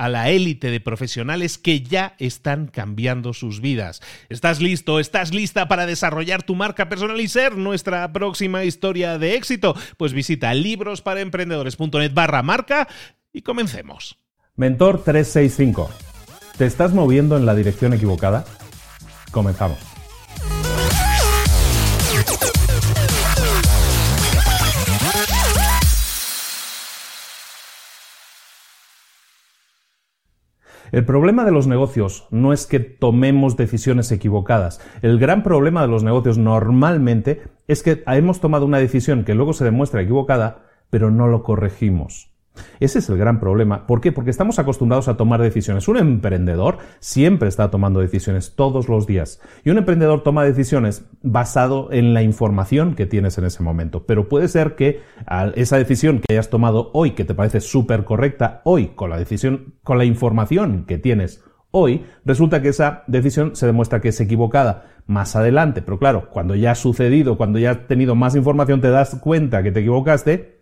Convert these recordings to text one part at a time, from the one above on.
a la élite de profesionales que ya están cambiando sus vidas. ¿Estás listo? ¿Estás lista para desarrollar tu marca personal y ser nuestra próxima historia de éxito? Pues visita librosparaemprendedores.net barra marca y comencemos. Mentor 365. ¿Te estás moviendo en la dirección equivocada? Comenzamos. El problema de los negocios no es que tomemos decisiones equivocadas. El gran problema de los negocios normalmente es que hemos tomado una decisión que luego se demuestra equivocada, pero no lo corregimos. Ese es el gran problema. ¿Por qué? Porque estamos acostumbrados a tomar decisiones. Un emprendedor siempre está tomando decisiones todos los días. Y un emprendedor toma decisiones basado en la información que tienes en ese momento. Pero puede ser que esa decisión que hayas tomado hoy, que te parece súper correcta, hoy, con la decisión, con la información que tienes hoy, resulta que esa decisión se demuestra que es equivocada más adelante. Pero claro, cuando ya ha sucedido, cuando ya has tenido más información, te das cuenta que te equivocaste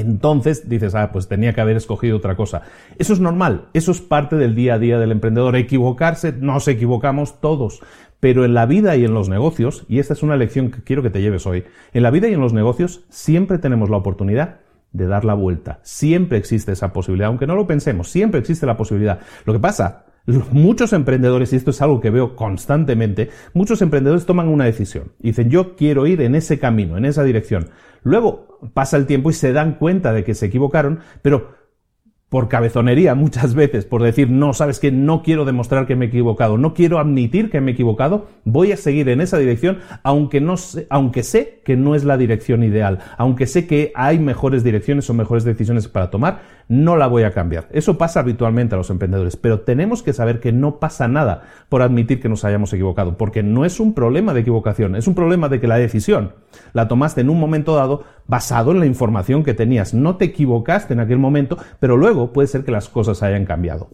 entonces dices, ah, pues tenía que haber escogido otra cosa. Eso es normal, eso es parte del día a día del emprendedor. Equivocarse, nos equivocamos todos. Pero en la vida y en los negocios, y esta es una lección que quiero que te lleves hoy, en la vida y en los negocios siempre tenemos la oportunidad de dar la vuelta. Siempre existe esa posibilidad, aunque no lo pensemos, siempre existe la posibilidad. Lo que pasa, muchos emprendedores, y esto es algo que veo constantemente, muchos emprendedores toman una decisión. Dicen, yo quiero ir en ese camino, en esa dirección. Luego pasa el tiempo y se dan cuenta de que se equivocaron, pero por cabezonería muchas veces, por decir, no, sabes que no quiero demostrar que me he equivocado, no quiero admitir que me he equivocado, voy a seguir en esa dirección, aunque, no aunque sé que no es la dirección ideal, aunque sé que hay mejores direcciones o mejores decisiones para tomar, no la voy a cambiar. Eso pasa habitualmente a los emprendedores, pero tenemos que saber que no pasa nada por admitir que nos hayamos equivocado, porque no es un problema de equivocación, es un problema de que la decisión la tomaste en un momento dado basado en la información que tenías. No te equivocaste en aquel momento, pero luego puede ser que las cosas hayan cambiado.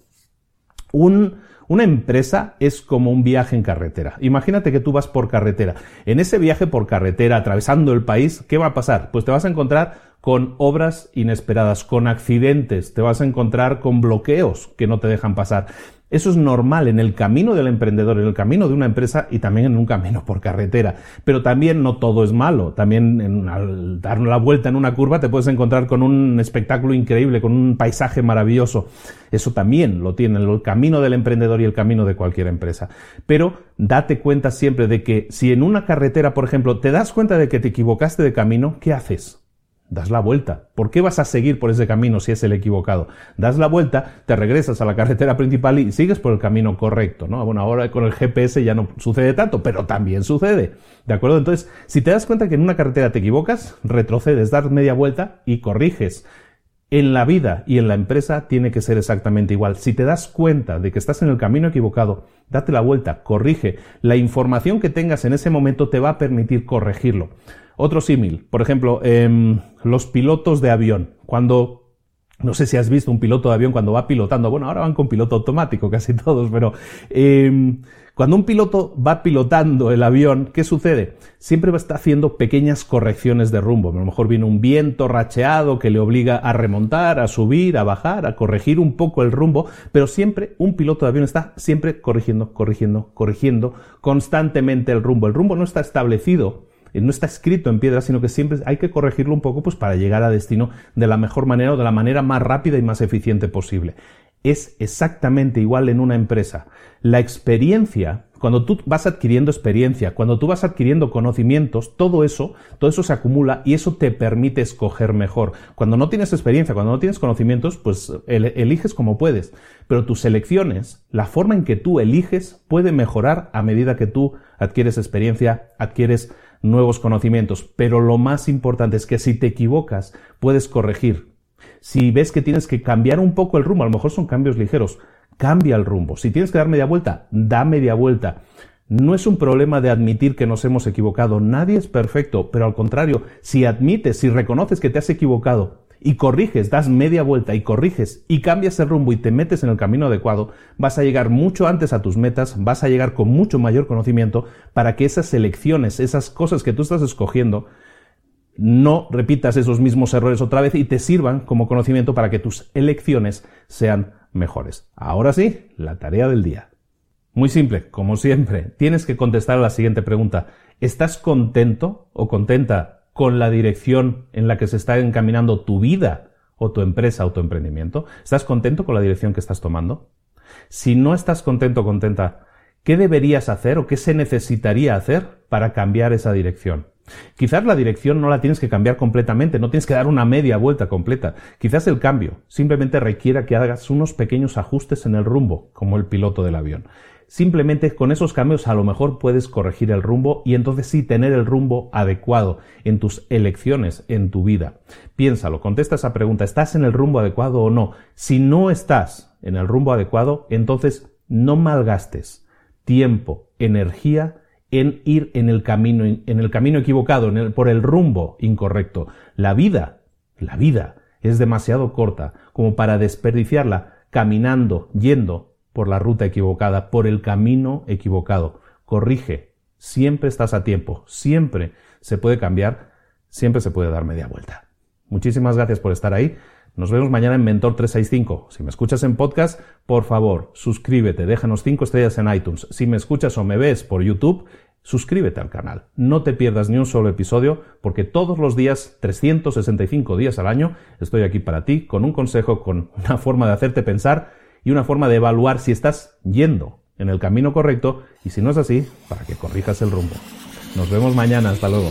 una empresa es como un viaje en carretera. Imagínate que tú vas por carretera. En ese viaje por carretera, atravesando el país, ¿qué va a pasar? Pues te vas a encontrar con obras inesperadas, con accidentes, te vas a encontrar con bloqueos que no te dejan pasar. Eso es normal en el camino del emprendedor, en el camino de una empresa y también en un camino por carretera. Pero también no todo es malo. También al dar la vuelta en una curva te puedes encontrar con un espectáculo increíble, con un paisaje maravilloso. Eso también lo tiene el camino del emprendedor y el camino de cualquier empresa. Pero date cuenta siempre de que si en una carretera, por ejemplo, te das cuenta de que te equivocaste de camino, ¿qué haces? Das la vuelta. ¿Por qué vas a seguir por ese camino si es el equivocado? Das la vuelta, te regresas a la carretera principal y sigues por el camino correcto, ¿no? Bueno, ahora con el GPS ya no sucede tanto, pero también sucede. ¿De acuerdo? Entonces, si te das cuenta que en una carretera te equivocas, retrocedes, das media vuelta y corriges. En la vida y en la empresa tiene que ser exactamente igual. Si te das cuenta de que estás en el camino equivocado, date la vuelta, corrige. La información que tengas en ese momento te va a permitir corregirlo. Otro símil, por ejemplo, em, los pilotos de avión. Cuando no sé si has visto un piloto de avión cuando va pilotando. Bueno, ahora van con piloto automático casi todos, pero em, cuando un piloto va pilotando el avión, ¿qué sucede? Siempre va a estar haciendo pequeñas correcciones de rumbo. A lo mejor viene un viento racheado que le obliga a remontar, a subir, a bajar, a corregir un poco el rumbo, pero siempre un piloto de avión está siempre corrigiendo, corrigiendo, corrigiendo constantemente el rumbo. El rumbo no está establecido no está escrito en piedra, sino que siempre hay que corregirlo un poco pues, para llegar a destino de la mejor manera o de la manera más rápida y más eficiente posible es exactamente igual en una empresa. La experiencia, cuando tú vas adquiriendo experiencia, cuando tú vas adquiriendo conocimientos, todo eso, todo eso se acumula y eso te permite escoger mejor. Cuando no tienes experiencia, cuando no tienes conocimientos, pues eliges como puedes. Pero tus elecciones, la forma en que tú eliges, puede mejorar a medida que tú adquieres experiencia, adquieres nuevos conocimientos. Pero lo más importante es que si te equivocas, puedes corregir, si ves que tienes que cambiar un poco el rumbo, a lo mejor son cambios ligeros, cambia el rumbo. Si tienes que dar media vuelta, da media vuelta. No es un problema de admitir que nos hemos equivocado. Nadie es perfecto, pero al contrario, si admites, si reconoces que te has equivocado y corriges, das media vuelta y corriges y cambias el rumbo y te metes en el camino adecuado, vas a llegar mucho antes a tus metas, vas a llegar con mucho mayor conocimiento para que esas elecciones, esas cosas que tú estás escogiendo, no repitas esos mismos errores otra vez y te sirvan como conocimiento para que tus elecciones sean mejores. Ahora sí, la tarea del día. Muy simple, como siempre, tienes que contestar a la siguiente pregunta. ¿Estás contento o contenta con la dirección en la que se está encaminando tu vida o tu empresa o tu emprendimiento? ¿Estás contento con la dirección que estás tomando? Si no estás contento contenta, ¿qué deberías hacer o qué se necesitaría hacer para cambiar esa dirección? Quizás la dirección no la tienes que cambiar completamente, no tienes que dar una media vuelta completa. Quizás el cambio simplemente requiera que hagas unos pequeños ajustes en el rumbo, como el piloto del avión. Simplemente con esos cambios a lo mejor puedes corregir el rumbo y entonces sí tener el rumbo adecuado en tus elecciones, en tu vida. Piénsalo, contesta esa pregunta, ¿estás en el rumbo adecuado o no? Si no estás en el rumbo adecuado, entonces no malgastes tiempo, energía en ir en el camino, en el camino equivocado, por el rumbo incorrecto. La vida, la vida es demasiado corta como para desperdiciarla caminando, yendo por la ruta equivocada, por el camino equivocado. Corrige, siempre estás a tiempo, siempre se puede cambiar, siempre se puede dar media vuelta. Muchísimas gracias por estar ahí. Nos vemos mañana en Mentor 365. Si me escuchas en podcast, por favor, suscríbete, déjanos 5 estrellas en iTunes. Si me escuchas o me ves por YouTube, suscríbete al canal. No te pierdas ni un solo episodio porque todos los días, 365 días al año, estoy aquí para ti con un consejo, con una forma de hacerte pensar y una forma de evaluar si estás yendo en el camino correcto y si no es así, para que corrijas el rumbo. Nos vemos mañana. Hasta luego.